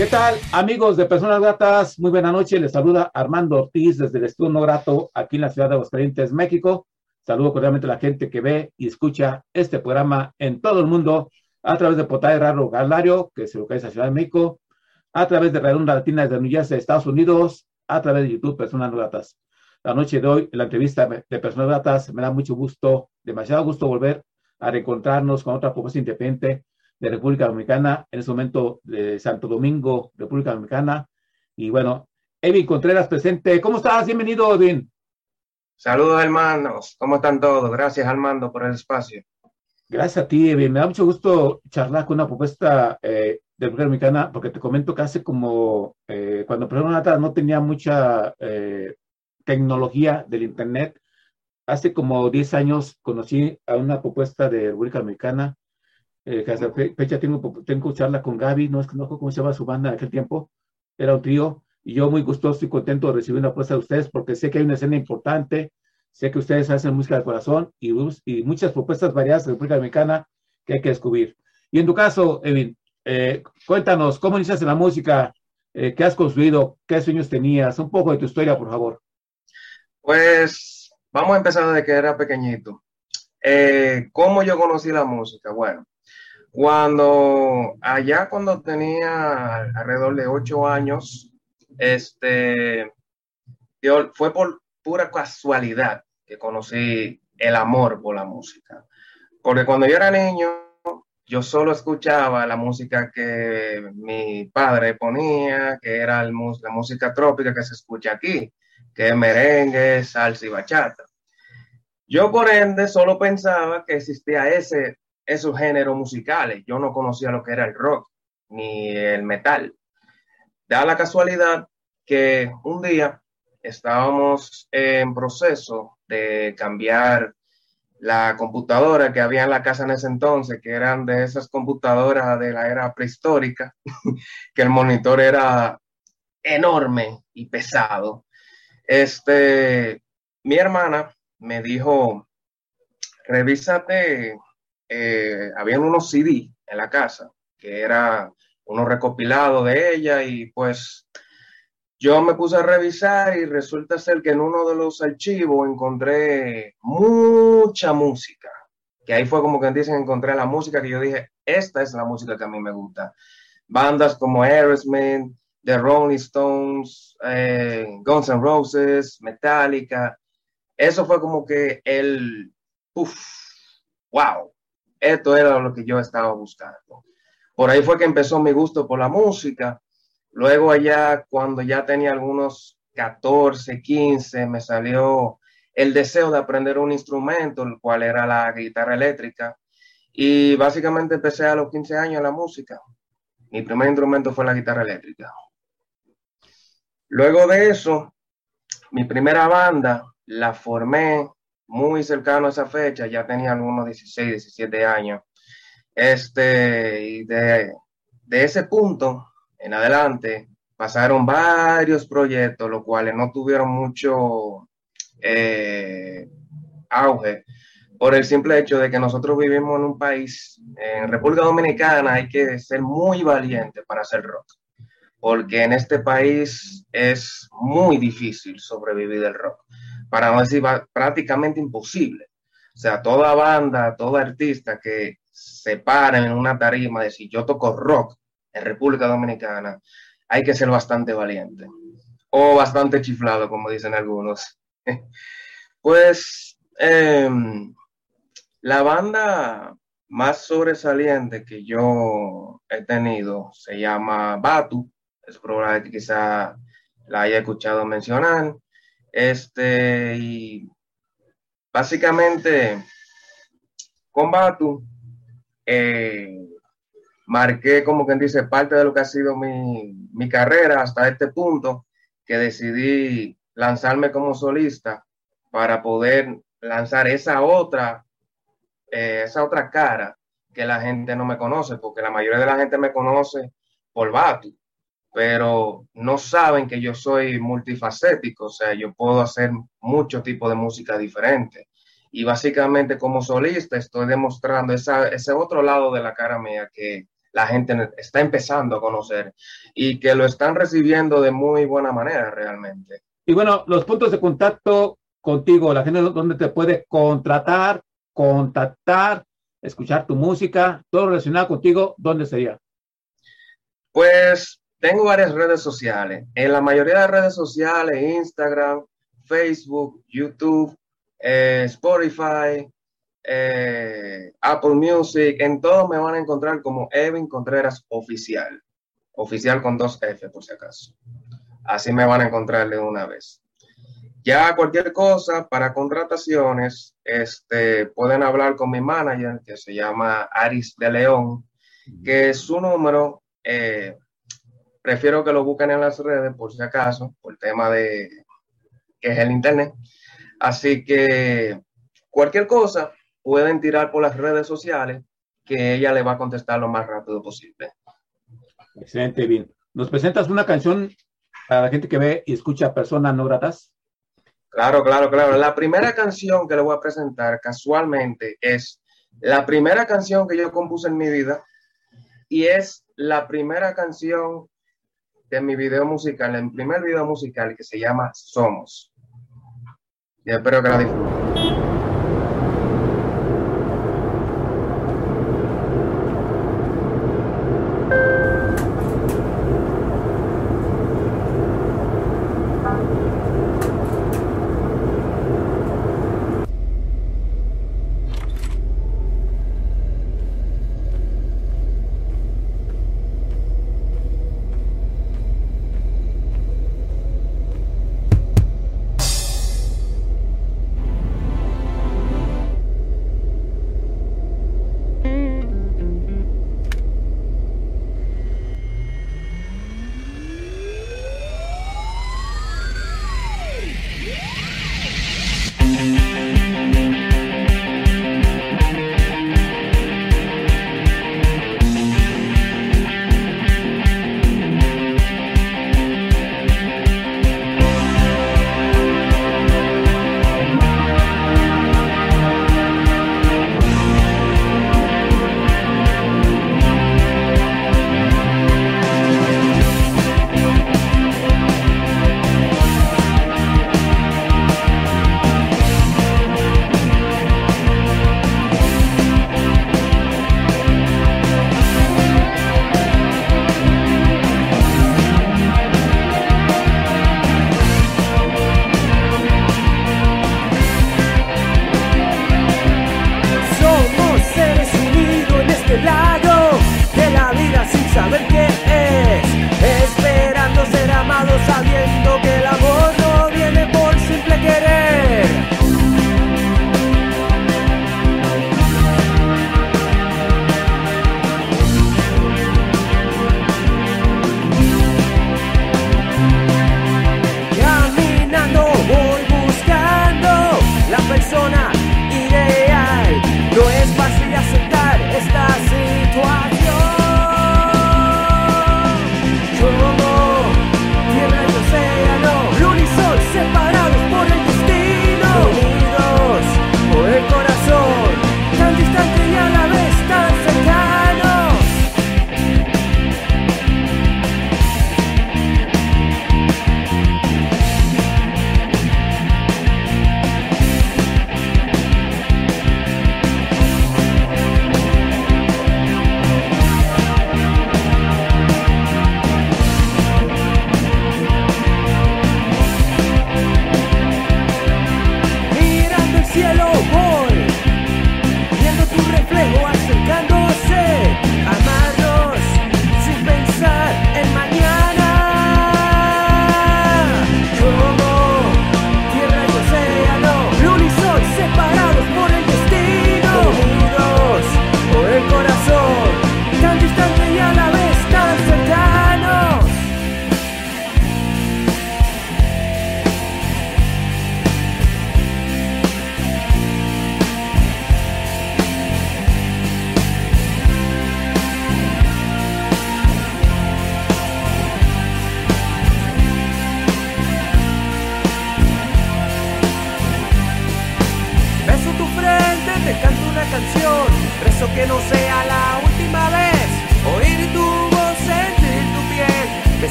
¿Qué tal, amigos de Personas Gratas? Muy buena noche. Les saluda Armando Ortiz desde el Estudio No Grato aquí en la ciudad de Aguascalientes, México. Saludo cordialmente a la gente que ve y escucha este programa en todo el mundo a través de Potay Raro Galario, que se localiza en Ciudad de México, a través de Redonda Latina desde New Jersey, Estados Unidos, a través de YouTube Personas Gratas. La noche de hoy, en la entrevista de Personas Gratas, me da mucho gusto, demasiado gusto volver a reencontrarnos con otra propuesta independiente de República Dominicana, en ese momento de Santo Domingo, República Dominicana. Y bueno, Evin Contreras presente. ¿Cómo estás? Bienvenido, Evin. Saludos, hermanos. ¿Cómo están todos? Gracias, Armando, por el espacio. Gracias a ti, Evin. Me da mucho gusto charlar con una propuesta eh, de República Dominicana, porque te comento que hace como, eh, cuando Persona no tenía mucha eh, tecnología del Internet, hace como 10 años conocí a una propuesta de República Dominicana eh, que hasta fecha tengo, tengo charla con Gaby, no es que no cómo se llama su banda en aquel tiempo, era un trío, y yo muy gustoso y contento de recibir una apuesta de ustedes porque sé que hay una escena importante, sé que ustedes hacen música de corazón y, y muchas propuestas variadas de República Dominicana que hay que descubrir. Y en tu caso, Evin, eh, cuéntanos, ¿cómo iniciaste la música? Eh, ¿Qué has construido? ¿Qué sueños tenías? Un poco de tu historia, por favor. Pues vamos a empezar desde que era pequeñito. Eh, ¿Cómo yo conocí la música? Bueno, cuando allá cuando tenía alrededor de ocho años, este, fue por pura casualidad que conocí el amor por la música. Porque cuando yo era niño, yo solo escuchaba la música que mi padre ponía, que era la música trópica que se escucha aquí, que es merengue, salsa y bachata. Yo por ende solo pensaba que existía ese esos géneros musicales. Yo no conocía lo que era el rock ni el metal. Da la casualidad que un día estábamos en proceso de cambiar la computadora que había en la casa en ese entonces, que eran de esas computadoras de la era prehistórica, que el monitor era enorme y pesado. Este, mi hermana me dijo, revísate eh, habían unos CD en la casa, que era uno recopilado de ella y pues yo me puse a revisar y resulta ser que en uno de los archivos encontré mucha música, que ahí fue como que dicen, encontré la música que yo dije, esta es la música que a mí me gusta. Bandas como Aerosmith, The Rolling Stones, eh, Guns N' Roses, Metallica, eso fue como que el, uff, wow, esto era lo que yo estaba buscando. Por ahí fue que empezó mi gusto por la música. Luego allá, cuando ya tenía algunos 14, 15, me salió el deseo de aprender un instrumento, el cual era la guitarra eléctrica. Y básicamente empecé a los 15 años la música. Mi primer instrumento fue la guitarra eléctrica. Luego de eso, mi primera banda la formé muy cercano a esa fecha, ya tenía unos 16, 17 años. Este, y de, ese punto en adelante pasaron varios proyectos, los cuales no tuvieron mucho eh, auge por el simple hecho de que nosotros vivimos en un país, en República Dominicana hay que ser muy valiente para hacer rock, porque en este país es muy difícil sobrevivir del rock para no decir prácticamente imposible. O sea, toda banda, todo artista que se para en una tarima de si yo toco rock en República Dominicana, hay que ser bastante valiente o bastante chiflado, como dicen algunos. pues em, la banda más sobresaliente que yo he tenido se llama Batu. Es probable que quizá la haya escuchado mencionar. Este, y básicamente, con Batu, eh, marqué, como quien dice, parte de lo que ha sido mi, mi carrera hasta este punto, que decidí lanzarme como solista para poder lanzar esa otra, eh, esa otra cara que la gente no me conoce, porque la mayoría de la gente me conoce por Batu, pero no saben que yo soy multifacético, o sea, yo puedo hacer mucho tipo de música diferente. Y básicamente como solista estoy demostrando ese otro lado de la cara mía que la gente está empezando a conocer y que lo están recibiendo de muy buena manera realmente. Y bueno, los puntos de contacto contigo, la gente donde te puede contratar, contactar, escuchar tu música, todo relacionado contigo, ¿dónde sería? Pues tengo varias redes sociales. En la mayoría de redes sociales, Instagram, Facebook, YouTube, eh, Spotify, eh, Apple Music, en todo me van a encontrar como Evin Contreras Oficial. Oficial con dos F, por si acaso. Así me van a encontrar de una vez. Ya cualquier cosa para contrataciones, este, pueden hablar con mi manager que se llama Aris de León, que su número, eh, prefiero que lo busquen en las redes por si acaso, por el tema de que es el internet. Así que cualquier cosa pueden tirar por las redes sociales que ella le va a contestar lo más rápido posible. Excelente, bien. ¿Nos presentas una canción para la gente que ve y escucha personas no gratas? Claro, claro, claro. La primera canción que le voy a presentar casualmente es la primera canción que yo compuse en mi vida y es la primera canción de mi video musical, el primer video musical que se llama Somos. Y espero que la disfruten.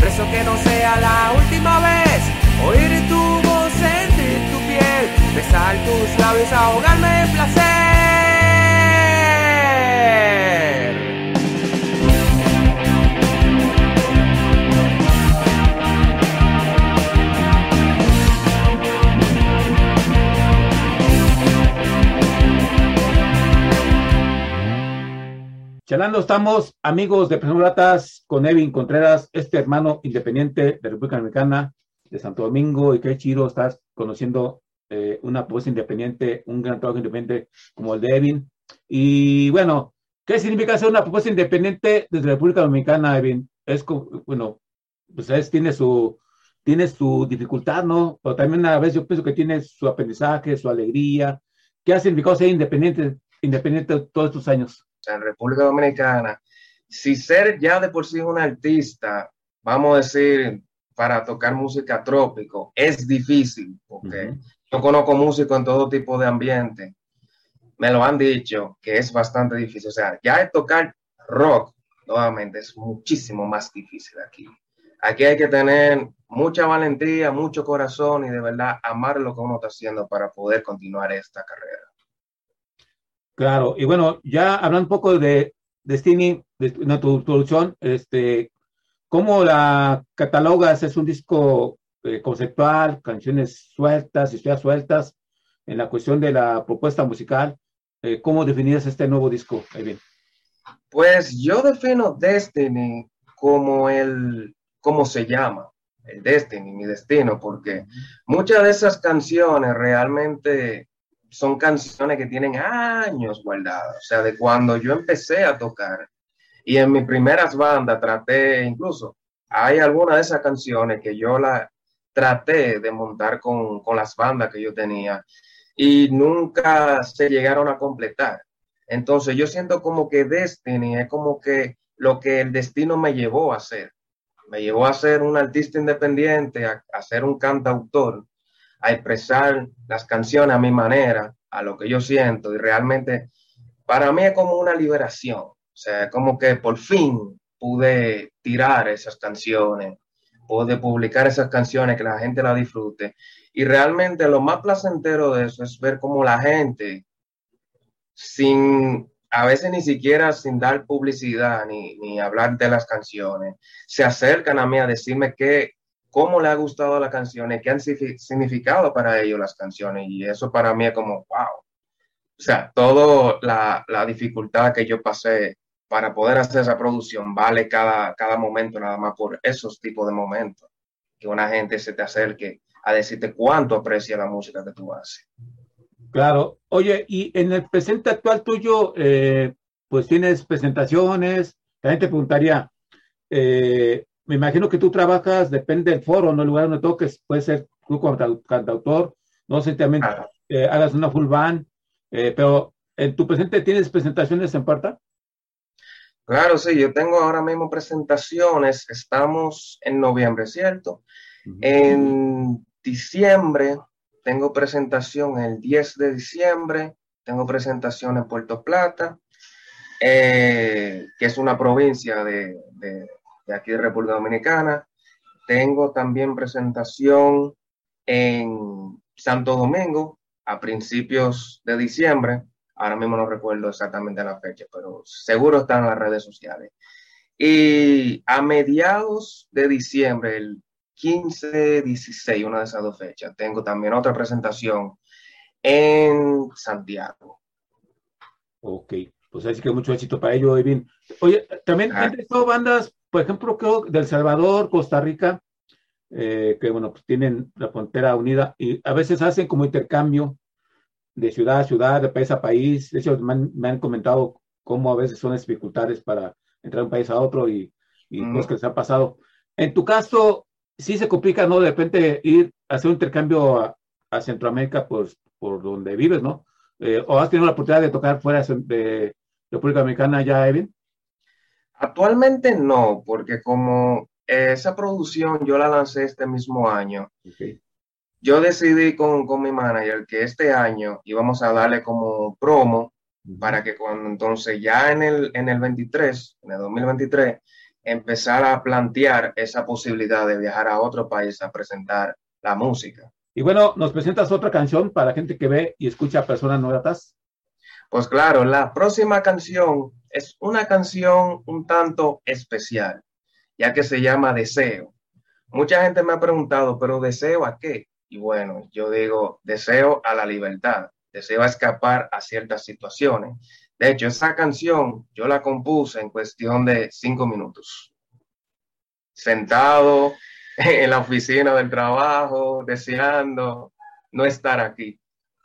Preso que no sea la última vez. Oír tu voz, sentir tu piel, besar tus labios, ahogarme en placer. Charlando estamos, amigos de Personas con Evin Contreras, este hermano independiente de República Dominicana, de Santo Domingo, y qué chido estás conociendo eh, una propuesta independiente, un gran trabajo independiente como el de Evin. Y bueno, ¿qué significa ser una propuesta independiente desde República Dominicana, Evin? Es, bueno, pues es, tiene su tiene su dificultad, ¿no? Pero también a veces yo pienso que tiene su aprendizaje, su alegría. ¿Qué ha significado ser independiente, independiente todos estos años? En República Dominicana, si ser ya de por sí un artista, vamos a decir, para tocar música trópico, es difícil, porque yo conozco músicos en todo tipo de ambiente, me lo han dicho que es bastante difícil. O sea, ya tocar rock, nuevamente, es muchísimo más difícil aquí. Aquí hay que tener mucha valentía, mucho corazón y de verdad amar lo que uno está haciendo para poder continuar esta carrera. Claro, y bueno, ya hablando un poco de Destiny, de, tu producción, este, ¿cómo la catalogas? ¿Es un disco eh, conceptual, canciones sueltas, historias sueltas? En la cuestión de la propuesta musical, eh, ¿cómo definirías este nuevo disco, Pues yo defino Destiny como el, como se llama, el Destiny, mi destino, porque muchas de esas canciones realmente son canciones que tienen años guardadas, o sea, de cuando yo empecé a tocar y en mis primeras bandas traté, incluso, hay algunas de esas canciones que yo la traté de montar con, con las bandas que yo tenía y nunca se llegaron a completar. Entonces yo siento como que Destiny es como que lo que el destino me llevó a hacer. Me llevó a ser un artista independiente, a, a ser un cantautor a expresar las canciones a mi manera, a lo que yo siento y realmente para mí es como una liberación, o sea, como que por fin pude tirar esas canciones, pude publicar esas canciones, que la gente la disfrute. Y realmente lo más placentero de eso es ver cómo la gente sin a veces ni siquiera sin dar publicidad ni, ni hablar de las canciones, se acercan a mí a decirme que cómo le ha gustado la canción y qué han significado para ellos las canciones. Y eso para mí es como, wow. O sea, toda la, la, dificultad que yo pasé para poder hacer esa producción vale cada, cada momento nada más por esos tipos de momentos. Que una gente se te acerque a decirte cuánto aprecia la música que tú haces. Claro. Oye, y en el presente actual tuyo, eh, pues tienes presentaciones. También te preguntaría, eh, me imagino que tú trabajas, depende del foro, no el lugar donde toques, puede ser tú como cantautor, no sé, también eh, hagas una full band, eh, pero en tu presente tienes presentaciones en Puerta. Claro, sí, yo tengo ahora mismo presentaciones, estamos en noviembre, ¿cierto? En diciembre tengo presentación el 10 de diciembre, tengo presentación en Puerto Plata, eh, que es una provincia de, de aquí de República Dominicana. Tengo también presentación en Santo Domingo a principios de diciembre. Ahora mismo no recuerdo exactamente la fecha, pero seguro están en las redes sociales. Y a mediados de diciembre, el 15, 16, una de esas dos fechas, tengo también otra presentación en Santiago. Ok, pues así que mucho éxito para ello, Evin. Oye, también han estado bandas por ejemplo, creo del Salvador, Costa Rica, eh, que bueno, pues tienen la frontera unida y a veces hacen como intercambio de ciudad a ciudad, de país a país. De hecho, me han, comentado cómo a veces son dificultades para entrar de un país a otro y, y cosas que se han pasado. En tu caso, sí se complica, ¿no? De repente ir a hacer un intercambio a, Centroamérica, pues por donde vives, ¿no? Eh, ¿O has tenido la oportunidad de tocar fuera de República Dominicana ya, Evin? Actualmente no, porque como esa producción yo la lancé este mismo año, yo decidí con, con, mi manager que este año íbamos a darle como promo para que cuando entonces ya en el, en el 23, en el 2023, empezar a plantear esa posibilidad de viajar a otro país a presentar la música. Y bueno, ¿nos presentas otra canción para la gente que ve y escucha a personas no gratas? Pues claro, la próxima canción es una canción un tanto especial, ya que se llama Deseo. Mucha gente me ha preguntado, ¿pero deseo a qué? Y bueno, yo digo, deseo a la libertad, deseo a escapar a ciertas situaciones. De hecho, esa canción yo la compuse en cuestión de cinco minutos. Sentado en la oficina del trabajo, deseando no estar aquí.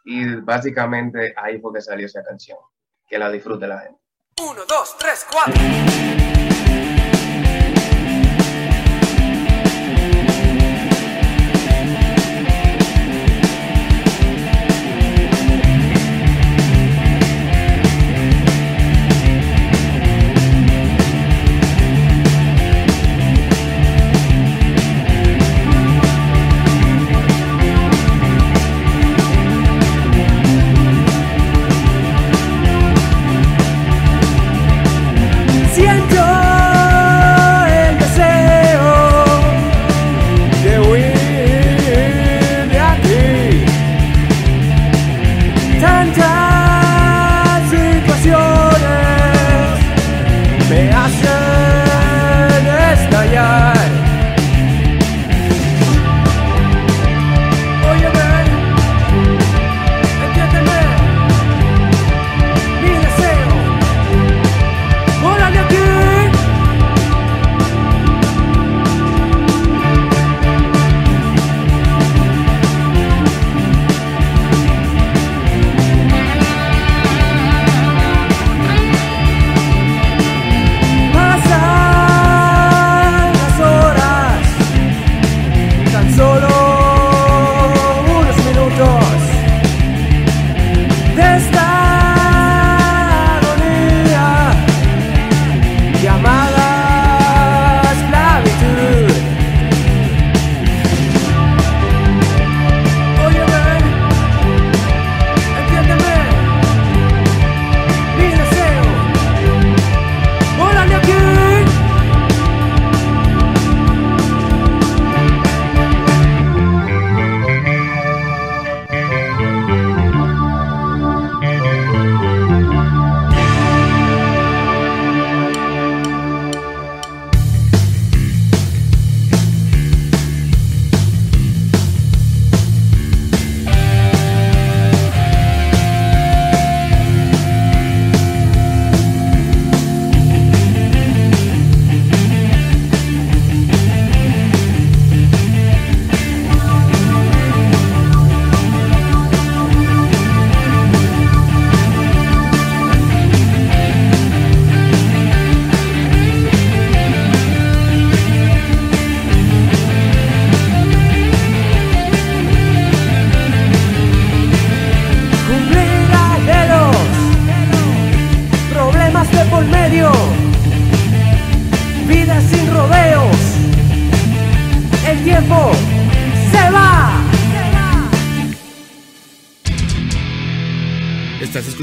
Y básicamente ahí fue que salió esa canción. Que la disfrute la gente. 1, 2, 3, 4.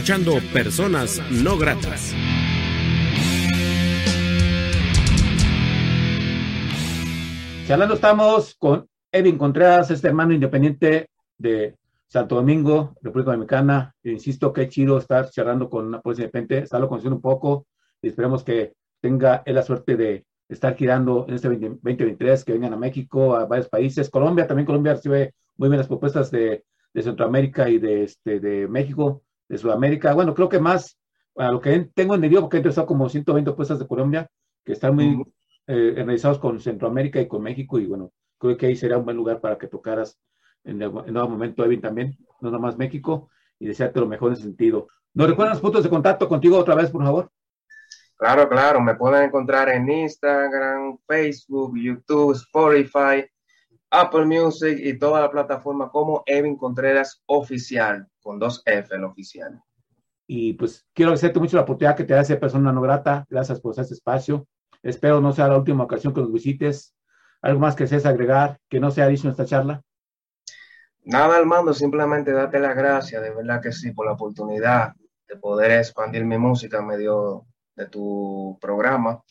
escuchando Personas No Gratas. Charlando estamos con Evin Contreras, este hermano independiente de Santo Domingo, República Dominicana. E insisto, qué chido estar charlando con una policía independiente, estarlo conociendo un poco y esperemos que tenga la suerte de estar girando en este 2023, que vengan a México, a varios países. Colombia, también Colombia recibe muy bien las propuestas de, de Centroamérica y de, este, de México de Sudamérica. Bueno, creo que más, a lo que tengo en entendido, porque he empezado como 120 puestas de Colombia, que están muy eh, realizados con Centroamérica y con México, y bueno, creo que ahí sería un buen lugar para que tocaras en, el, nuevo momento, Evin, también, no nomás México, y desearte lo mejor en ese sentido. ¿Nos recuerdan los puntos de contacto contigo otra vez, por favor? Claro, claro, me pueden encontrar en Instagram, Facebook, YouTube, Spotify, Apple Music y toda la plataforma como Evin Contreras Oficial, con dos F el oficial. Y pues quiero agradecerte mucho la oportunidad que te da ser persona no grata. Gracias por este espacio. Espero no sea la última ocasión que nos visites. ¿Algo más que desees agregar que no sea dicho en esta charla? nada, Armando, simplemente darte las gracias, de verdad que sí, por la oportunidad de poder expandir mi música en medio de tu programa.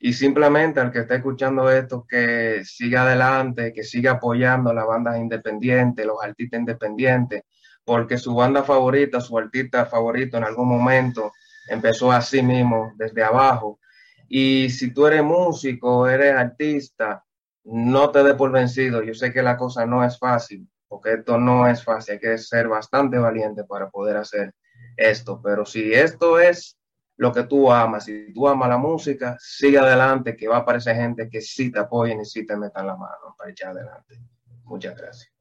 Y simplemente al que está escuchando esto, que siga adelante, que siga apoyando a las bandas independientes, los artistas independientes, porque su banda favorita, su artista favorito en algún momento empezó así mismo, desde abajo. Y si tú eres músico, eres artista, no te dé por vencido. Yo sé que la cosa no es fácil, porque esto no es fácil, hay que ser bastante valiente para poder hacer esto. Pero si esto es lo que tú amas, si tú amas la música, sigue adelante, que va a aparecer gente que sí te apoyen y sí te metan la mano para echar adelante. Muchas gracias.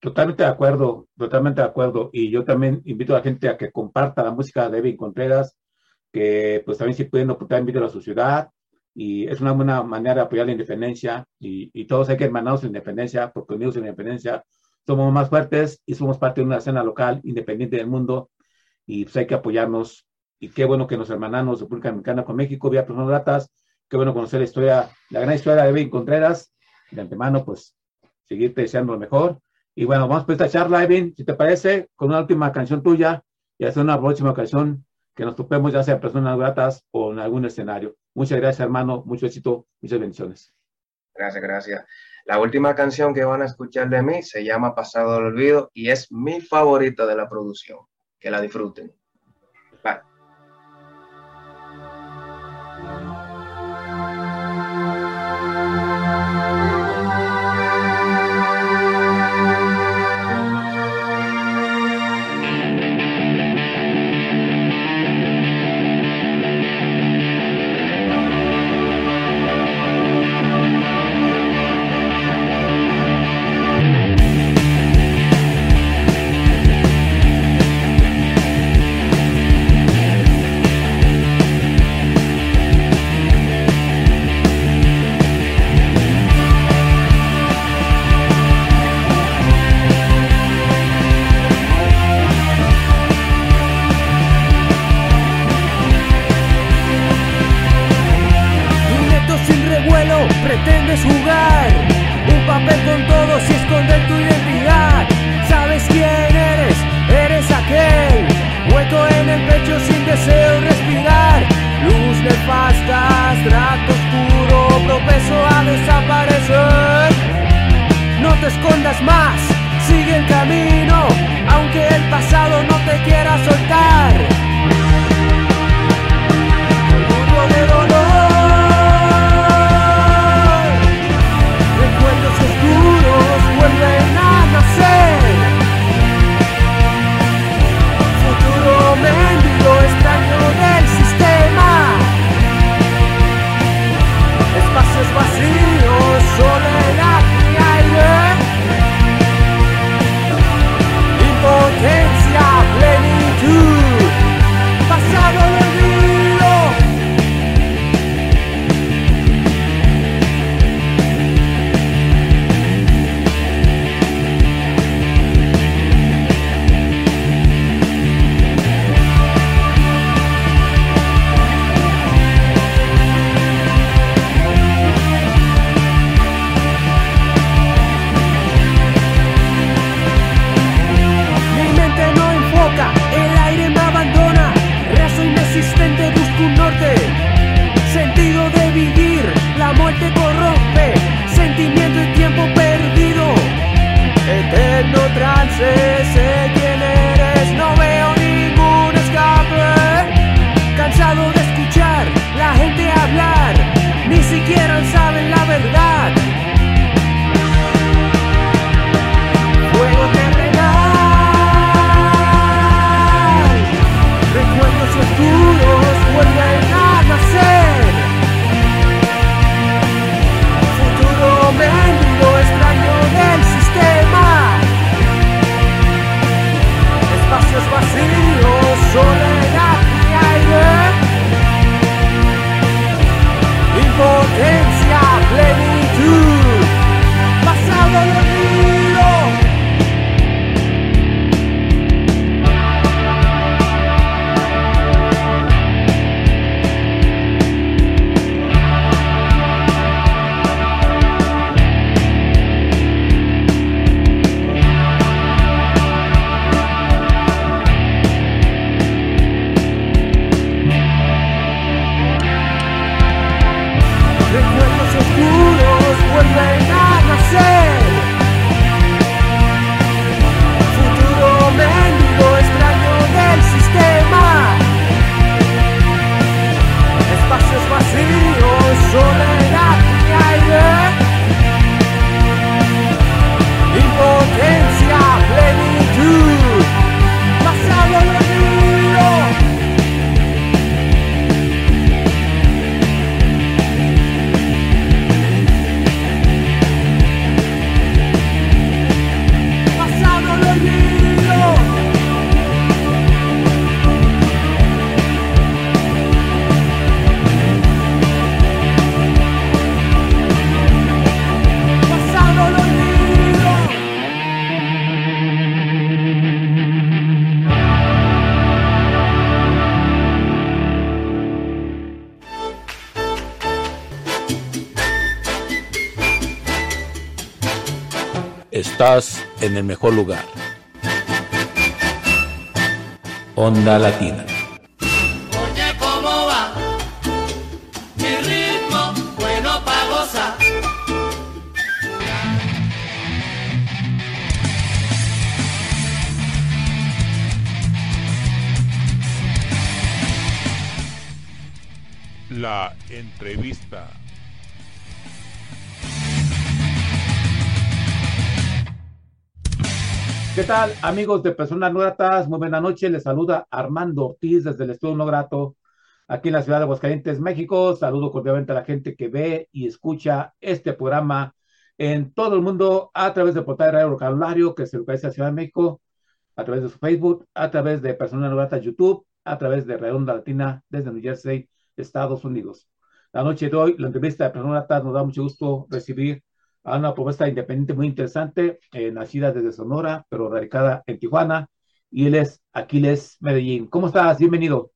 Totalmente de acuerdo, totalmente de acuerdo. Y yo también invito a la gente a que comparta la música de David Contreras, que pues también si pueden ocultar invito a su ciudad. Y es una buena manera de apoyar la independencia. Y, y todos hay que hermanarnos en independencia, porque unidos en independencia somos más fuertes y somos parte de una escena local independiente del mundo. Y pues hay que apoyarnos y qué bueno que nos hermanamos República Dominicana con México vía personas gratas, qué bueno conocer la historia, la gran historia de Evelyn Contreras, de antemano, pues, seguirte deseando lo mejor. Y bueno, vamos por esta charla, Evelyn, si te parece, con una última canción tuya y hacer una próxima canción que nos topemos ya sea personas gratas o en algún escenario. Muchas gracias, hermano, mucho éxito, muchas bendiciones. Gracias, gracias. La última canción que van a escuchar de mí se llama Pasado del Olvido y es mi favorita de la producción. Que la disfruten. En el mejor lugar. Onda Latina. Oye, ¿cómo va? Mi ritmo, bueno pa' gozar. La entrevista. ¿Qué tal, amigos de Personas No Gratas? Muy buena noche. Les saluda Armando Ortiz desde el Estudio No Grato, aquí en la ciudad de Aguascalientes, México. Saludo cordialmente a la gente que ve y escucha este programa en todo el mundo a través del portal de Radio Vocabulario, que se localiza en la Ciudad de México, a través de su Facebook, a través de Personas No Gratas YouTube, a través de Redonda Latina desde New Jersey, Estados Unidos. La noche de hoy, la entrevista de Personas Gratas nos da mucho gusto recibir a una propuesta independiente muy interesante, eh, nacida desde Sonora, pero radicada en Tijuana, y él es Aquiles Medellín. ¿Cómo estás? Bienvenido.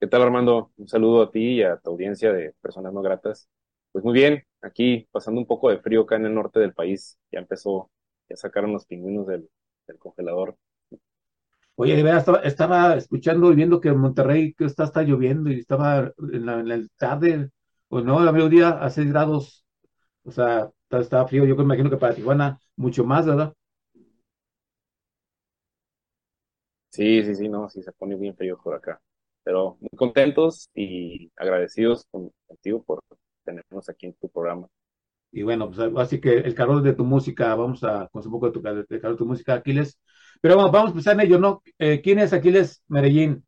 ¿Qué tal, Armando? Un saludo a ti y a tu audiencia de personas no gratas. Pues muy bien, aquí pasando un poco de frío acá en el norte del país. Ya empezó, ya sacaron los pingüinos del, del congelador. Oye, de verdad, estaba, estaba escuchando y viendo que en Monterrey que está, está lloviendo y estaba en la, en la tarde, pues no, a mediodía a 6 grados, o sea, está, está frío. Yo me imagino que para Tijuana mucho más, ¿verdad? Sí, sí, sí, no, sí se pone bien frío por acá. Pero muy contentos y agradecidos con- contigo por tenernos aquí en tu programa. Y bueno, pues así que el calor de tu música, vamos a conocer un poco de tu, calor de tu música, Aquiles. Pero vamos, vamos a empezar en ello, ¿no? Eh, ¿quién es Aquiles Medellín?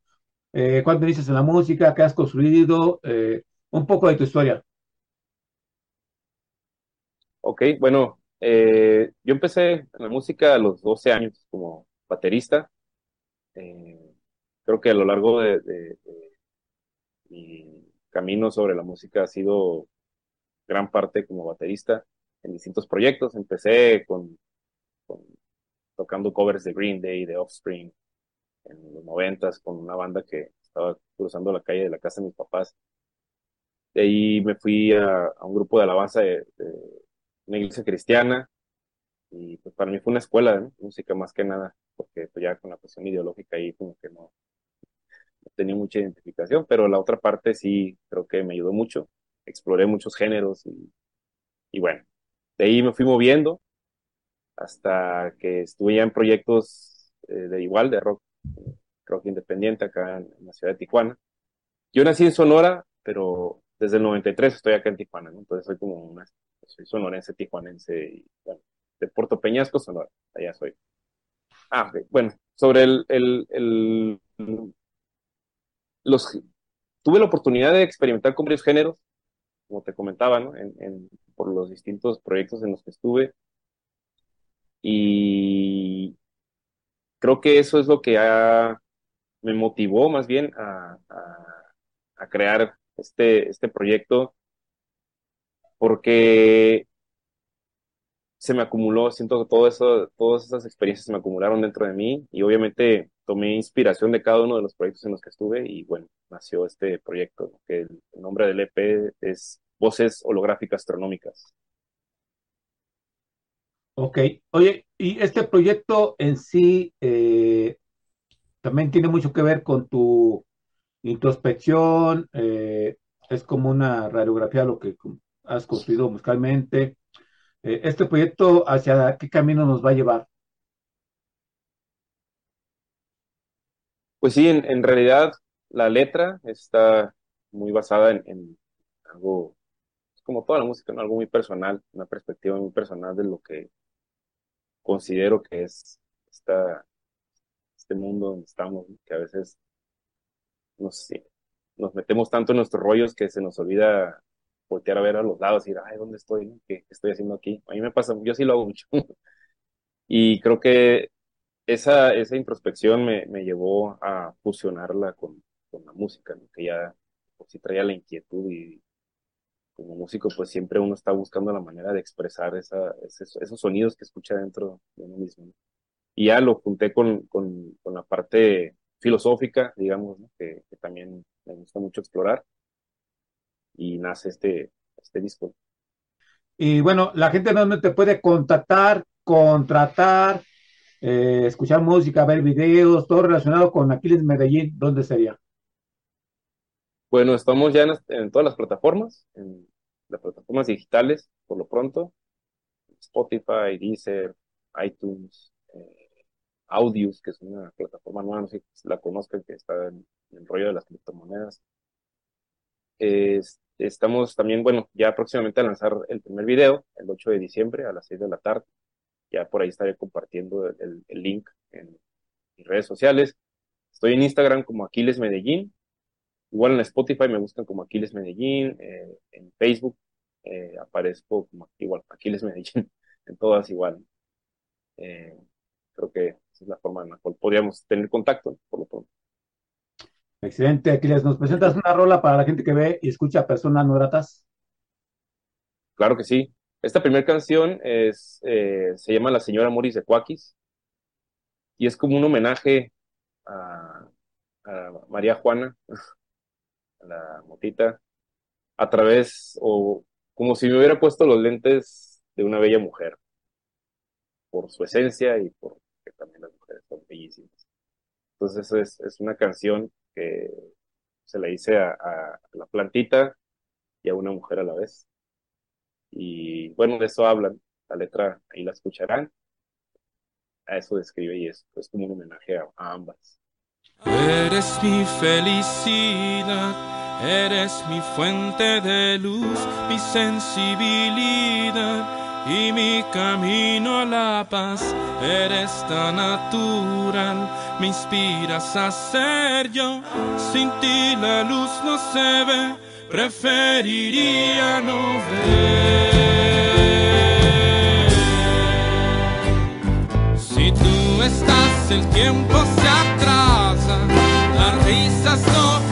Eh, ¿cuánto inicias en la música? ¿Qué has construido? Eh, un poco de tu historia. Ok, bueno, eh, yo empecé la música a los 12 años como baterista. Eh, creo que a lo largo de, mi camino sobre la música ha sido gran parte como baterista en distintos proyectos. Empecé con, con- tocando covers de Green Day, de Offspring, en los noventas, con una banda que estaba cruzando la calle de la casa de mis papás. De ahí me fui a, un grupo de alabanza de, de una iglesia cristiana y pues para mí fue una escuela de música más que nada, porque pues ya con la cuestión ideológica ahí como que no, no tenía mucha identificación, pero la otra parte sí creo que me ayudó mucho. Exploré muchos géneros y, y bueno, de ahí me fui moviendo hasta que estuve ya en proyectos eh, de igual, de rock, rock independiente acá en, en la ciudad de Tijuana. Yo nací en Sonora, pero desde el 93 estoy acá en Tijuana, ¿no? Entonces soy como una, soy sonorense, tijuanense y bueno, de Puerto Peñasco, Sonora, allá soy. Ah. Bueno, sobre el, el, los, tuve la oportunidad de experimentar con varios géneros, como te comentaba, ¿no? En, por los distintos proyectos en los que estuve. Y creo que eso es lo que ha- me motivó más bien a- a crear este, este proyecto, porque se me acumuló, siento que todo eso, todas esas experiencias se me acumularon dentro de mí y obviamente tomé inspiración de cada uno de los proyectos en los que estuve y bueno, nació este proyecto, que el, el nombre del EP es Voces Holográficas Astronómicas. Ok. Oye, y este proyecto en sí eh, también tiene mucho que ver con tu introspección, eh, es como una radiografía de lo que has construido musicalmente. Eh, este proyecto, ¿hacia qué camino nos va a llevar? Pues sí, en, en realidad la letra está muy basada en, en algo, como toda la música. Algo muy personal, una perspectiva muy personal de lo que considero que es esta, este mundo donde estamos, que a veces nos, nos metemos tanto en nuestros rollos que se nos olvida voltear a ver a los lados y decir, ay, ¿dónde estoy? no? ¿Qué, qué estoy haciendo aquí? A mí me pasa, yo sí lo hago mucho. Y creo que esa, esa introspección me, me llevó a fusionarla con, con la música, ¿no? Que ya pues, sí traía la inquietud y como músico pues siempre uno está buscando la manera de expresar esa, esos, esos sonidos que escucha dentro de uno mismo. ¿no? Y ya lo junté con, con, con la parte filosófica, digamos, ¿no? que, que también me gusta mucho explorar y nace este, este disco. Y bueno, la gente no te puede contactar, contratar, eh, escuchar música, ver videos, todo relacionado con Aquiles Medellín, ¿dónde sería? Bueno, estamos ya en, en todas las plataformas, en las plataformas digitales, por lo pronto. Spotify, Deezer, iTunes, eh, Audius, que es una plataforma nueva, no sé si la conozcan, que está en, el rollo de las criptomonedas. Es- estamos también, bueno, ya próximamente a lanzar el primer video, el 8 de diciembre a las 6 de la tarde. Ya por ahí estaré compartiendo el link en mis redes sociales. Estoy en Instagram como Aquiles Medellín. Igual en Spotify me buscan como Aquiles Medellín. eh, en Facebook eh, aparezco como igual Aquiles Medellín. En todas igual. Eh, creo que esa es la forma en la cual podríamos tener contacto, por lo pronto. Excelente, Aquiles. ¿Nos presentas una rola para la gente que ve y escucha personas no gratas? Claro que sí. Esta primera canción es, eh, se llama La Señora Moris de Cuakis y es como un homenaje a, a María Juana, a la motita, a través, o como si me hubiera puesto los lentes de una bella mujer, por su esencia y porque también las mujeres son bellísimas. Entonces es, es una canción que se la hice a, a la plantita y a una mujer a la vez. Y bueno, de eso hablan. La letra ahí la escucharán. A eso describe y es, es como un homenaje a, a ambas. Eres mi felicidad, eres mi fuente de luz, mi sensibilidad y mi camino a la paz. Eres tan natural, me inspiras a ser yo. Sin ti la luz no se ve, preferiría no ver. Si tú estás, el tiempo se atrasa, las risas no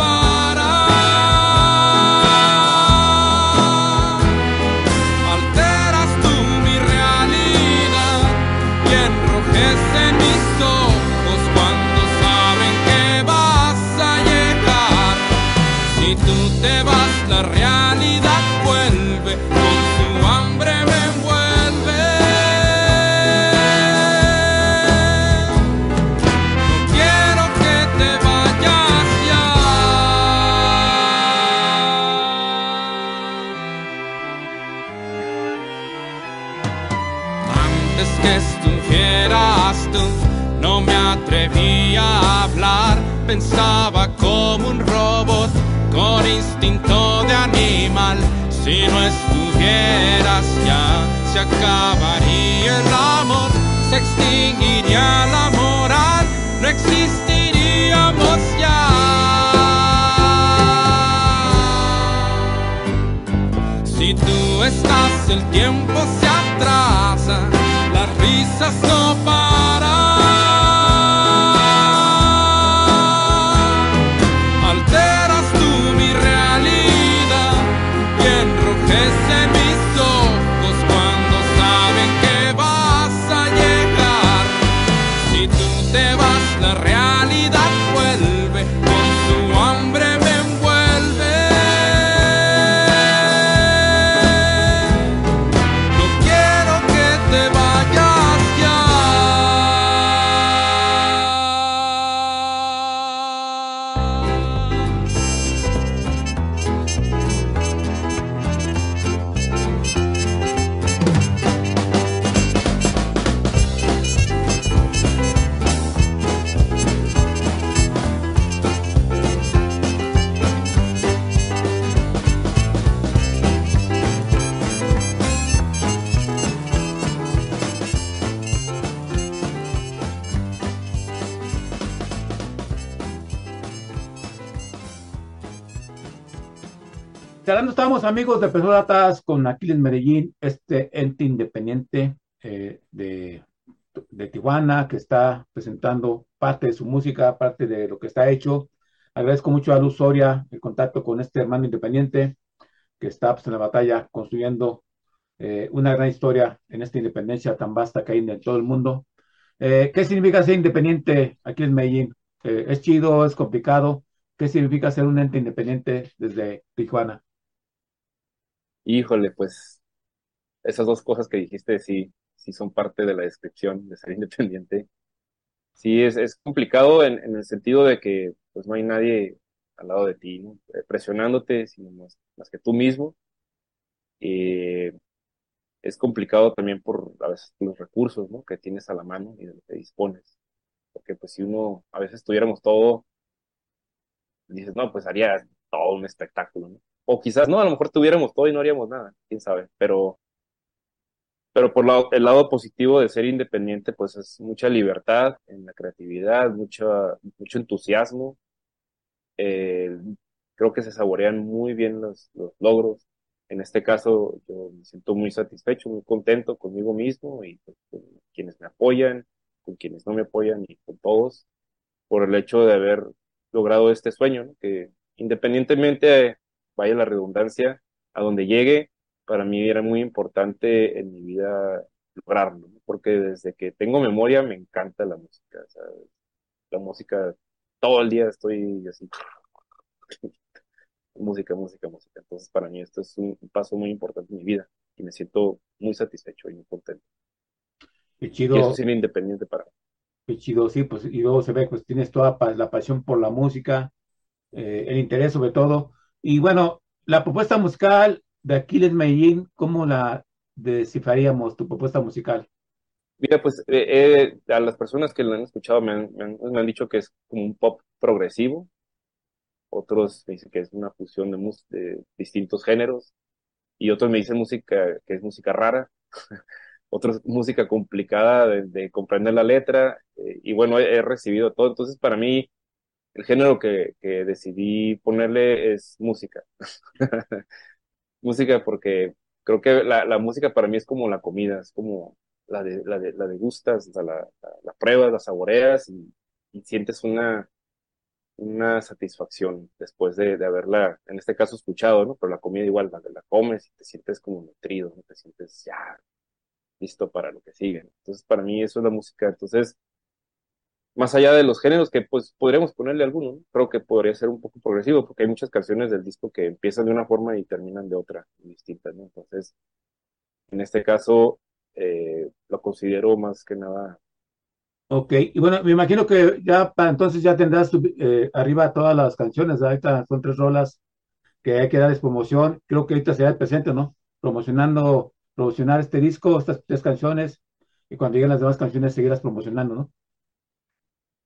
Hablando, estamos amigos de Personas con Aquiles Medellín, este ente independiente eh, de, Tijuana que está presentando parte de su música, parte de lo que está hecho. Agradezco mucho a Luz Soria el contacto con este hermano independiente que está pues, en la batalla construyendo eh, una gran historia en esta independencia tan vasta que hay en todo el mundo. Eh, ¿Qué significa ser independiente aquí en Medellín? ¿Es chido? ¿Es complicado? ¿Qué significa ser un ente independiente desde Tijuana? Híjole, pues esas dos cosas que dijiste sí, sí son parte de la descripción de ser independiente. Sí, es, es complicado en, en el sentido de que pues no hay nadie al lado de ti, ¿no? Eh, presionándote, sino más, más que tú mismo. Eh, es complicado también por a veces los recursos, ¿no? Que tienes a la mano y de lo que dispones. Porque pues si uno, a veces tuviéramos todo, dices, no, pues haría todo un espectáculo, ¿no? O quizás no, a lo mejor tuviéramos todo y no haríamos nada, quién sabe. Pero, pero por la- el lado positivo de ser independiente, pues es mucha libertad en la creatividad, mucha, mucho entusiasmo. Eh, creo que se saborean muy bien los, los logros. En este caso, yo me siento muy satisfecho, muy contento conmigo mismo y pues, con quienes me apoyan, con quienes no me apoyan y con todos, por el hecho de haber logrado este sueño, ¿no? Que independientemente, vaya la redundancia, a donde llegue, para mí era muy importante en mi vida lograrlo, ¿no? Porque desde que tengo memoria me encanta la música, sea, la música, todo el día estoy así, música, música, música. Entonces, para mí esto es un paso muy importante en mi vida y me siento muy satisfecho y muy contento. Qué Y eso chido, es independiente para mí. qué chido, sí, pues, y luego se ve, pues tienes toda la pasión por la música, eh, el interés sobre todo. Y bueno, la propuesta musical de Aquiles Medellín, ¿cómo la descifraríamos, tu propuesta musical? Mira, pues eh, eh, a las personas que lo han escuchado me han, dicho que es como un pop progresivo, otros me dicen que es una fusión de, mus- de distintos géneros. Y otros me dicen música que es música rara, otros música complicada de, de comprender la letra. Eh, y bueno, he recibido todo, entonces para mí el género que, que decidí ponerle es música. Música porque creo que la, la música para mí es como la comida, es como la de, la de, la degustas, o sea, la, la, la pruebas, la saboreas y, sientes una, una satisfacción después de, de haberla, en este caso, escuchado, ¿no? Pero la comida igual, la, la comes y te sientes como nutrido. Te sientes ya listo para lo que sigue. Entonces, para mí eso es la música. Entonces, más allá de los géneros que pues podríamos ponerle alguno, ¿no? Creo que podría ser un poco progresivo porque hay muchas canciones del disco que empiezan de una forma y terminan de otra distinta, ¿no? Entonces, en este caso, eh, lo considero más que nada. Ok, y bueno, me imagino que ya para entonces ya tendrás eh, arriba todas las canciones, ahorita son tres rolas que hay que darles promoción, creo que ahorita será el presente, ¿no? Promocionando, promocionar este disco, estas tres canciones, y cuando lleguen las demás canciones seguirlas promocionando, ¿no?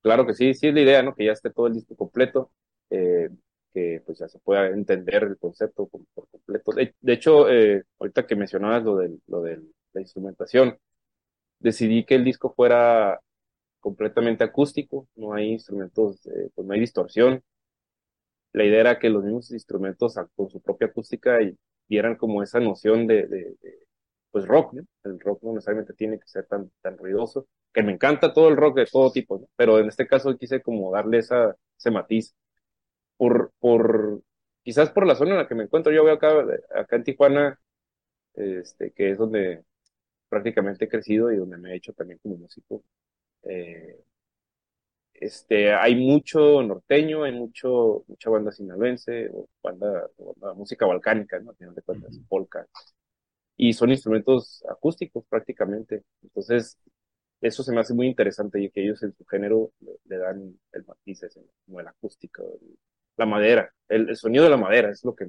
Claro que sí, sí es la idea, ¿no? Que ya esté todo el disco completo, eh, que pues ya se pueda entender el concepto por, completo. De, hecho, eh, ahorita que mencionabas lo de lo de la instrumentación, decidí que el disco fuera completamente acústico, no hay instrumentos, eh, pues no hay distorsión. La idea era que los mismos instrumentos a- con su propia acústica dieran como esa noción de, pues rock, ¿no? El rock no necesariamente tiene que ser tan, tan ruidoso, que me encanta todo el rock de todo tipo, ¿no? Pero en este caso quise como darle esa, ese matiz por, por, quizás por la zona en la que me encuentro. Yo veo acá, acá en Tijuana, este, que es donde prácticamente he crecido y donde me he hecho también como músico. Eh, este, hay mucho norteño, hay mucho, mucha banda sinaloense, o banda, o banda- música balcánica, ¿no? Al final de cuentas, polka. Y son instrumentos acústicos prácticamente. Entonces, eso se me hace muy interesante y que ellos en su género le, dan el matiz, como el acústico, la madera, el, sonido de la madera es lo que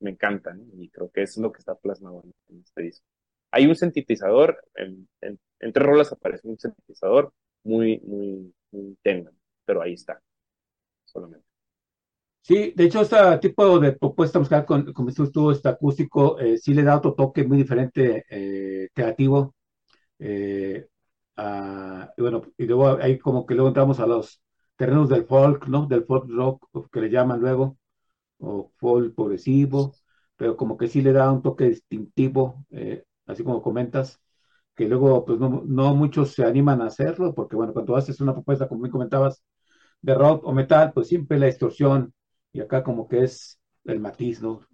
me encanta. Y creo que es lo que está plasmado en, este disco. Hay un sintetizador, en tres rolas aparece un sintetizador muy, muy, muy tenue, pero ahí está, solamente. Sí, de hecho, este tipo de propuesta musical, con, como tú, este acústico, eh, sí le da otro toque muy diferente, eh, creativo. eh, a- y bueno, y luego ahí como que luego entramos a los terrenos del folk, ¿no? Del folk rock, que le llaman luego, o folk progresivo, pero como que sí le da un toque distintivo, eh, así como comentas, que luego pues no, no muchos se animan a hacerlo, porque bueno, cuando haces una propuesta, como me comentabas, de rock o metal, pues siempre la distorsión, y acá como que es el matiz, ¿no?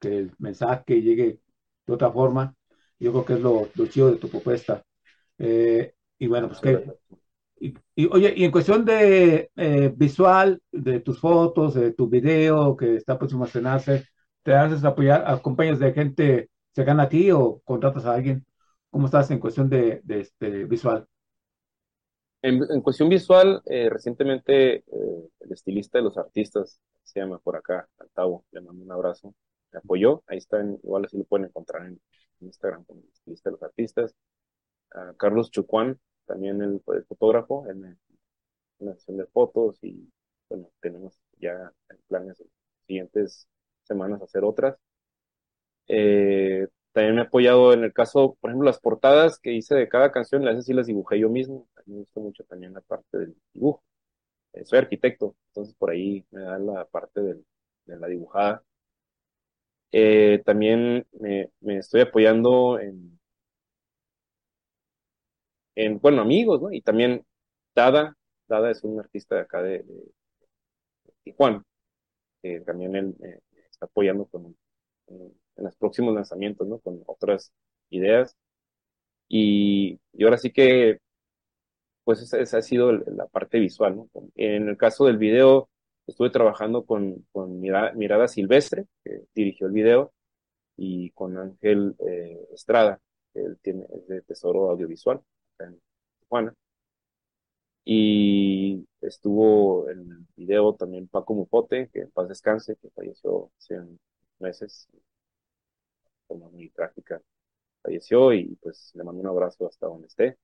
Que el mensaje llegue de otra forma. Yo creo que es lo, lo chido de tu propuesta. Eh, y bueno, pues que, y, y, oye, y en cuestión de eh, visual, de tus fotos, de tu video que está próximo a estrenarse, te haces apoyar, acompañas de gente se gana a ti o contratas a alguien? ¿Cómo estás en cuestión de, de este, visual? En, en cuestión visual, eh, recientemente eh, el estilista de los artistas, se llama por acá, Altavo, le mando un abrazo, me apoyó, ahí está, igual así lo pueden encontrar en Instagram como el estilista de los artistas. A Carlos Chucuán, también el, el fotógrafo, en una sesión de fotos y bueno, tenemos ya en planes siguientes semanas hacer otras. Eh, también me he apoyado en el caso, por ejemplo, las portadas que hice de cada canción, las sí las dibujé yo mismo. A mí me gusta mucho también la parte del dibujo. Eh, soy arquitecto, entonces por ahí me da la parte de la dibujada. Eh, también me, estoy apoyando en, en, bueno, amigos, ¿no? Y también Dada, Dada es un artista de acá de, Tijuana, que también él me está apoyando con, en, en los próximos lanzamientos, ¿no? Con otras ideas. Y, y ahora sí que, pues esa, esa ha sido la parte visual, ¿no? En el caso del video, estuve trabajando con, con Mira- Mirada Silvestre, que dirigió el video, y con Ángel eh, Estrada, que él tiene, es de Tesoro Audiovisual, en Tijuana. Y estuvo en el video también Paco Mupote, que en paz descanse, que falleció hace meses, forma muy trágica, falleció y pues le mando un abrazo hasta donde esté.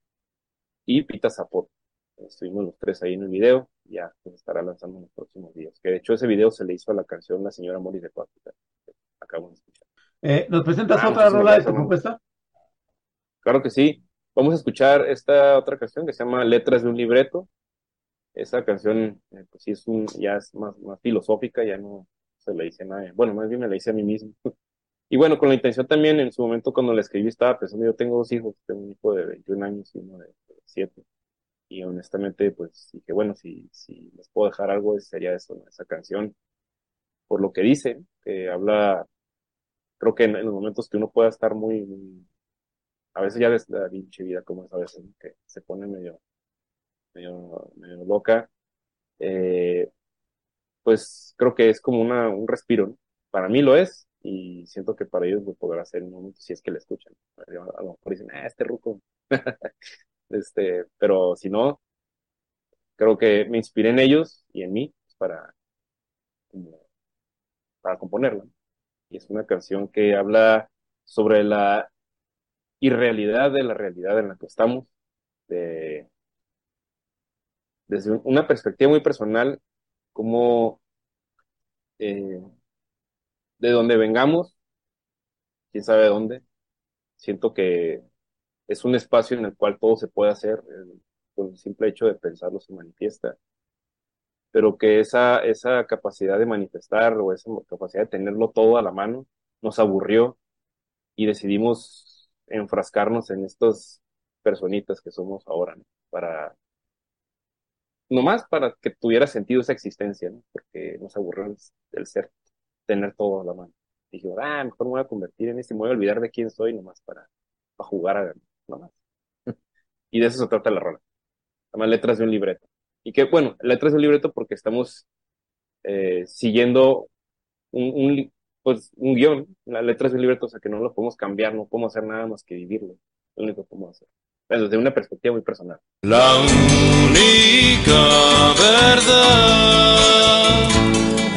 Y Pita Zapote, estuvimos los tres ahí en el video, ya pues, estará lanzando en los próximos días. Que de hecho ese video se le hizo a la canción La Señora Moris de que acabamos de escuchar. Eh, ¿Nos presentas Ah, otra rola de tu propuesta? Claro que sí. Vamos a escuchar esta otra canción que se llama Letras de un libreto. Esa canción, eh, pues sí, es un, ya es más, más filosófica, ya no se le dice nada. Bueno, más bien me la hice a mí mismo. Y bueno, con la intención también, en su momento cuando la escribí estaba pensando, yo tengo dos hijos, tengo un hijo de 21 años y uno de 7. Y honestamente, pues dije, bueno, si, si les puedo dejar algo, sería eso, ¿no? Esa canción, por lo que dice, que habla, creo que en, los momentos que uno pueda estar muy, a veces ya ves la pinche vida como es a veces, ¿no? que se pone medio, medio, medio loca, eh, pues creo que es como una, un respiro, ¿no? Para mí lo es, y siento que para ellos lo podrá ser un momento si es que la escuchan. A lo mejor dicen, ah, este ruco. Este, pero si no, creo que me inspiré en ellos y en mí para, como, para componerla. Y es una canción que habla sobre la irrealidad de la realidad en la que estamos, de, desde un- una perspectiva muy personal, como eh, de donde vengamos, quién sabe dónde, siento que es un espacio en el cual todo se puede hacer, con el simple hecho de pensarlo se manifiesta, pero que esa, esa capacidad de manifestar o esa capacidad de tenerlo todo a la mano nos aburrió y decidimos enfrascarnos en estas personitas que somos ahora, ¿no? Para, nomás para que tuviera sentido esa existencia. Porque nos aburrió el, el ser, tener todo a la mano. Dije, ah, mejor me voy a convertir en este, me voy a olvidar de quién soy nomás para, para jugar a nomás. Y de eso se trata la rola. Además, letras de un libreto. Y que, bueno, letras de un libreto porque estamos eh, siguiendo un, un, pues, un guion, las letras de un libreto, o sea que no lo podemos cambiar, no podemos hacer nada más que vivirlo. Lo único que podemos hacer. Desde una perspectiva muy personal. La única verdad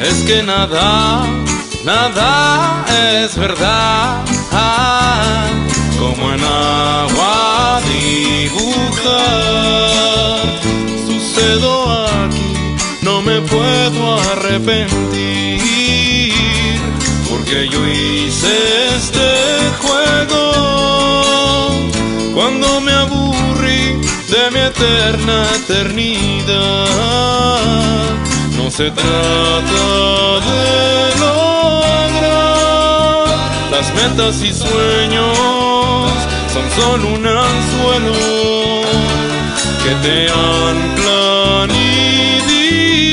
es que nada, nada es verdad. Como en agua dibujar, sucedo aquí, no me puedo arrepentir, porque yo hice este juego cuando me aburrí de mi eterna eternidad. Se trata de lograr las metas y sueños, son solo un anzuelo que te anclan y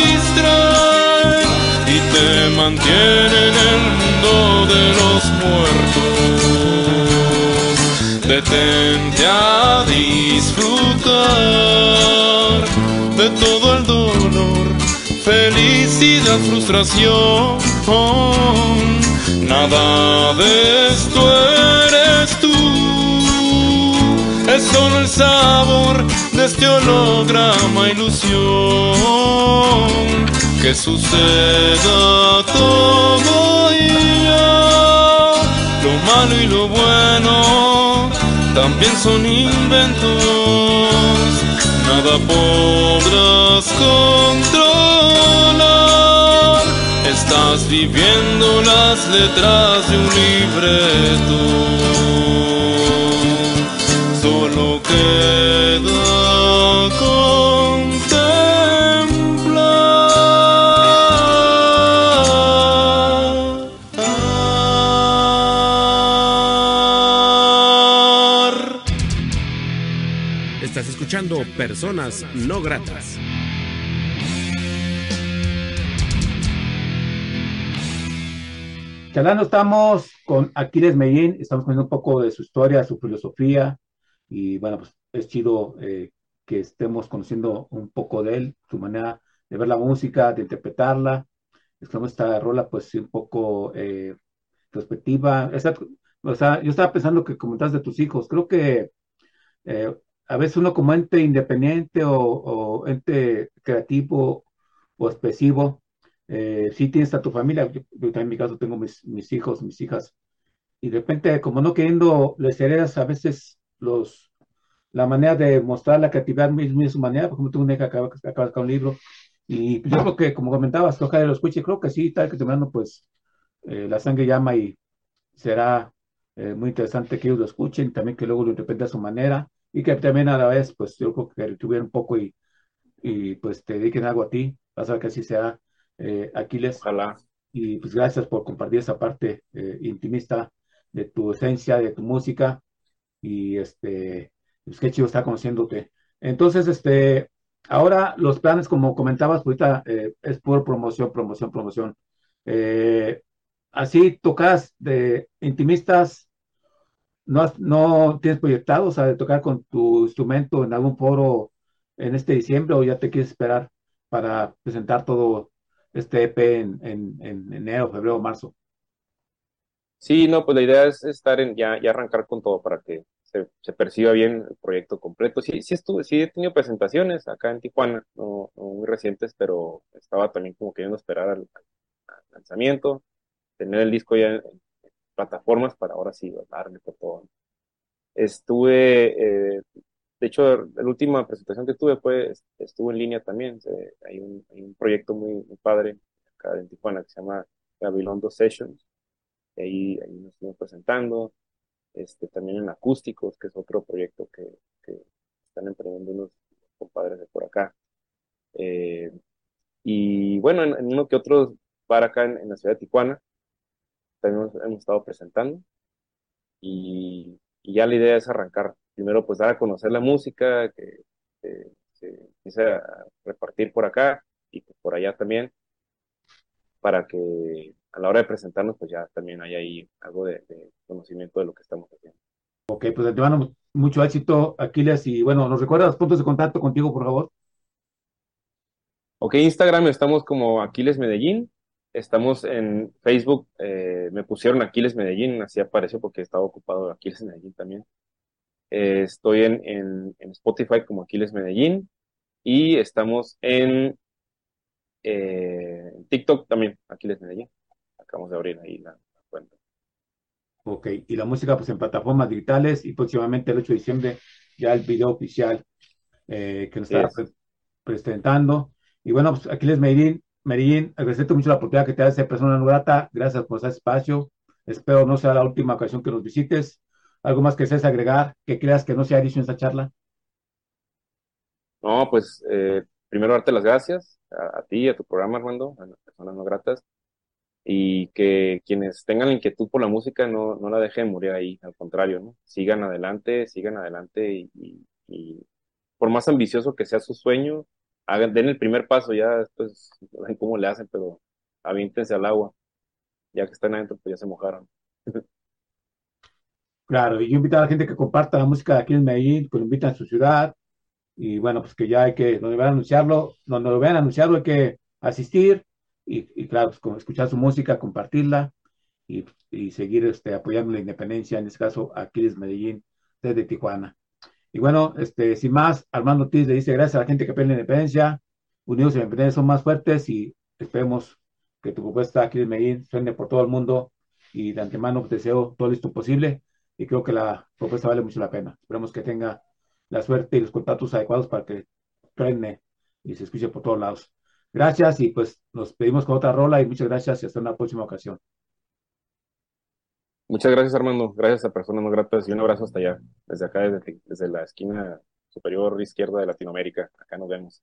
distraen y te mantienen en el mundo de los muertos. Detente a disfrutar de todo el dolor, felicidad, frustración. Nada de esto eres tú. Es solo el sabor de este holograma ilusión. Que suceda todo. Lo malo y lo bueno también son inventos. Nada podrás controlar. Viviendo las letras de un libreto. Solo queda contemplar. Estás escuchando Personas No Gratas. Charlando estamos con Aquiles Medellín, estamos conociendo un poco de su historia, su filosofía, y bueno, pues es chido eh, que estemos conociendo un poco de él, su manera de ver la música, de interpretarla. Estamos esta rola pues un poco eh, perspectiva. Esa- o sea, yo estaba pensando que comentabas de tus hijos, creo que eh, a veces uno como ente independiente o, o ente creativo o expresivo, eh, sí tienes a tu familia, yo, yo también en mi caso tengo mis, mis hijos, mis hijas, y de repente como no queriendo, les heredas a veces los, la manera de mostrar la creatividad misma de su manera, por ejemplo, tengo una hija que acaba, que acaba de sacar un libro, y pues yo creo que, como comentabas, ojalá lo escuche, creo que sí, tal que temprano, pues eh, la sangre llama y será eh, muy interesante que ellos lo escuchen, también que luego lo interpreten a su manera, y que también a la vez, pues yo creo que retuvieran un poco y, y pues te dediquen algo a ti, vas a ver que así sea, eh, Aquiles. Ojalá. Y pues gracias por compartir esa parte eh, intimista de tu esencia, de tu música. Y este, pues qué chido estar conociéndote. Entonces, este, ahora los planes, como comentabas, ahorita eh, es por promoción, promoción, promoción. Eh, así tocas de intimistas, ¿no, has- no tienes proyectado, o sea, de tocar con tu instrumento en algún foro en este diciembre o ya te quieres esperar para presentar todo este EP en, en, en enero, febrero, marzo? Sí, no, pues la idea es estar en, ya, ya arrancar con todo para que se, se perciba bien el proyecto completo. Sí, sí estuve, sí he tenido presentaciones acá en Tijuana, no, muy recientes, pero estaba también como queriendo esperar al, lanzamiento, tener el disco ya en, en plataformas para ahora sí darle por todo. Estuve, eh, de hecho, la última presentación que tuve fue, estuvo en línea también. hay un, proyecto muy, padre acá en Tijuana que se llama Gabilondo Sessions. ahí, nos estuvimos presentando. Este, también en acústicos, que es otro proyecto que, están emprendiendo unos compadres de por acá. Eh, y bueno, en, uno que otro bar acá en, en la ciudad de Tijuana, también hemos, hemos estado presentando. Y ya la idea es arrancar, primero pues dar a conocer la música, que, se empiece a repartir por acá y pues, por allá también, para que a la hora de presentarnos pues ya también haya ahí algo de, de conocimiento de lo que estamos haciendo. Ok, pues antemano, mucho éxito, Aquiles, y bueno, ¿nos recuerdas los puntos de contacto contigo, por favor? Ok, Instagram estamos como Aquiles Medellín. Estamos en Facebook, eh, me pusieron Aquiles Medellín, así apareció porque estaba ocupado Aquiles Medellín también. Eh, estoy en, en, en Spotify como Aquiles Medellín y estamos en eh, TikTok también, Aquiles Medellín. Acabamos de abrir ahí la, la cuenta. Ok, y la música pues en plataformas digitales y próximamente el 8 de diciembre ya el video oficial eh, que nos está pre- presentando. Y bueno, pues Aquiles Medellín, Medellín, agradecerte mucho la oportunidad que te ser persona no grata. Gracias por ese espacio. Espero no sea la última ocasión que nos visites. ¿Algo más que desees agregar que creas que no se ha dicho en esta charla? No, pues eh, primero darte las gracias a, a ti, a tu programa, Armando, a las personas no gratas, y que quienes tengan la inquietud por la música no, no la dejen morir ahí, al contrario, ¿no? Sigan adelante, sigan adelante y, por más ambicioso que sea su sueño, den el primer paso, ya después ven cómo le hacen, pero aviéntense al agua, ya que están adentro, pues ya se mojaron. Claro, y yo invito a la gente que comparta la música de aquí en Medellín, que lo invitan a su ciudad, y bueno, pues que ya hay que, donde vean anunciarlo, donde lo vean anunciado hay que asistir, y, y claro, pues escuchar su música, compartirla, y, y seguir este, apoyando la independencia, en este caso Aquiles Medellín desde Tijuana. Y bueno, este, sin más, Armando Ortiz le dice gracias a la gente que pelea la independencia, unidos y la independencia son más fuertes y esperemos que tu propuesta Aquiles Medellín suene por todo el mundo y de antemano te deseo todo listo posible y creo que la propuesta vale mucho la pena. Esperemos que tenga la suerte y los contactos adecuados para que prenne y se escuche por todos lados. Gracias y pues nos pedimos con otra rola y muchas gracias y hasta una próxima ocasión. Muchas gracias, Armando. Gracias a Personas No Gratas y un abrazo hasta allá, desde acá, desde, desde la esquina superior izquierda de Latinoamérica. Acá nos vemos.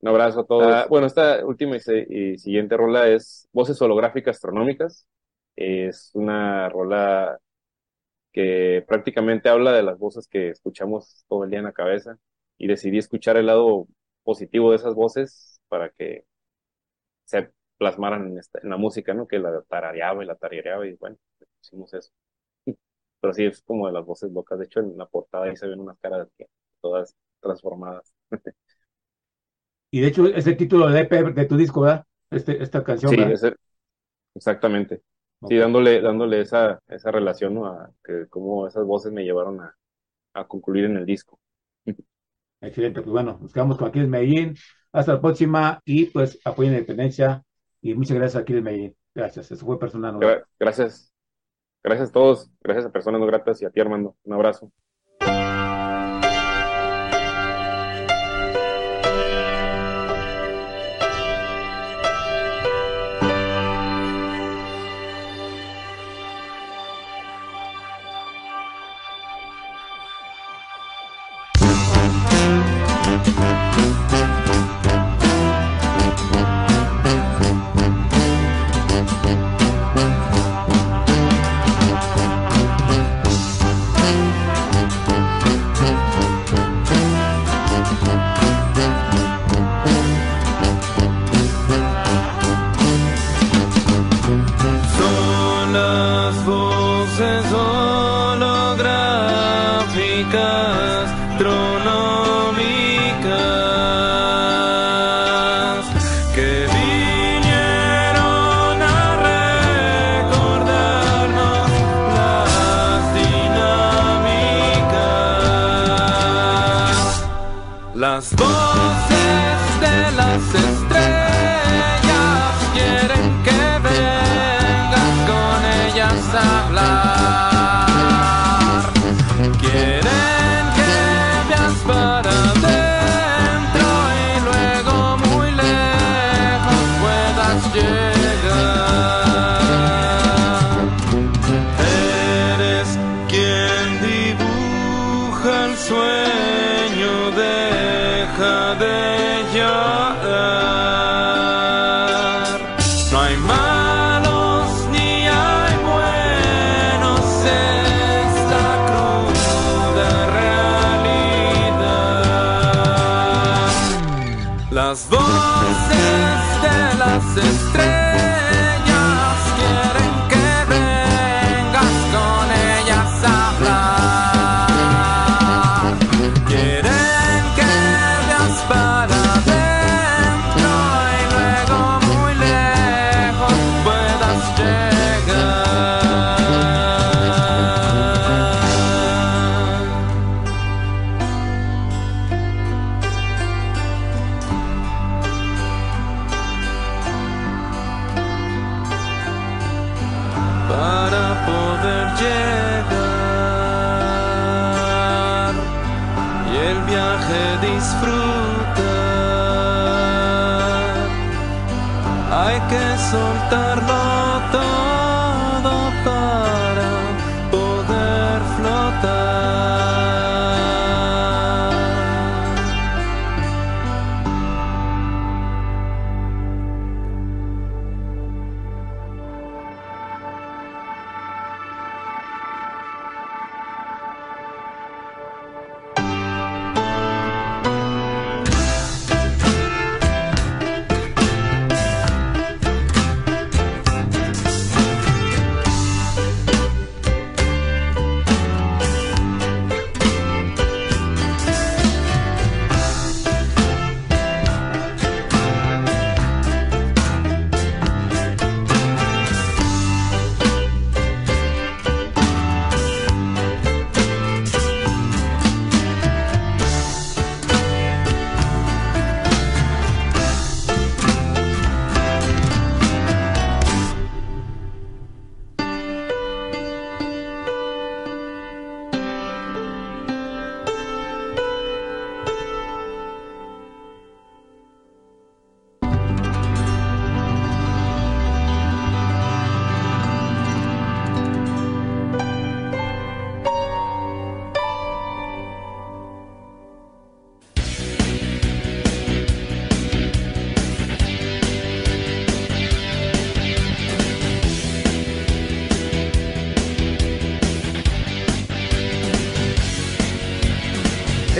Un abrazo a todos. Ah, bueno, esta última y, se- y siguiente rola es Voces Holográficas Astronómicas. Es una rola que prácticamente habla de las voces que escuchamos todo el día en la cabeza y decidí escuchar el lado positivo de esas voces para que se plasmaran en, esta- en la música, ¿no? Que la tarareaba y la tarareaba y bueno, hicimos eso. Pero sí, es como de las voces locas. De hecho, en la portada ahí se ven unas caras que- todas transformadas. Y de hecho es el título EP de tu disco, ¿verdad? Este, esta canción, Sí, exactamente. Sí, dándole, dándole esa, esa relación, ¿no? A que cómo esas voces me llevaron a, a concluir en el disco. Excelente, pues bueno, nos quedamos con Aquiles Medellín. Hasta la próxima y pues apoyen la independencia y muchas gracias a Aquiles Medellín. Gracias, eso fue personal. gracias, gracias a todos, gracias a personas no gratas y a ti, Armando. Un abrazo.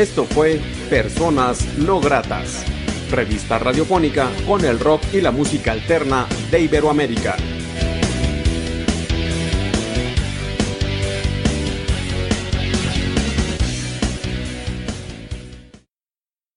Esto fue Personas No Gratas, revista radiofónica con el rock y la música alterna de Iberoamérica.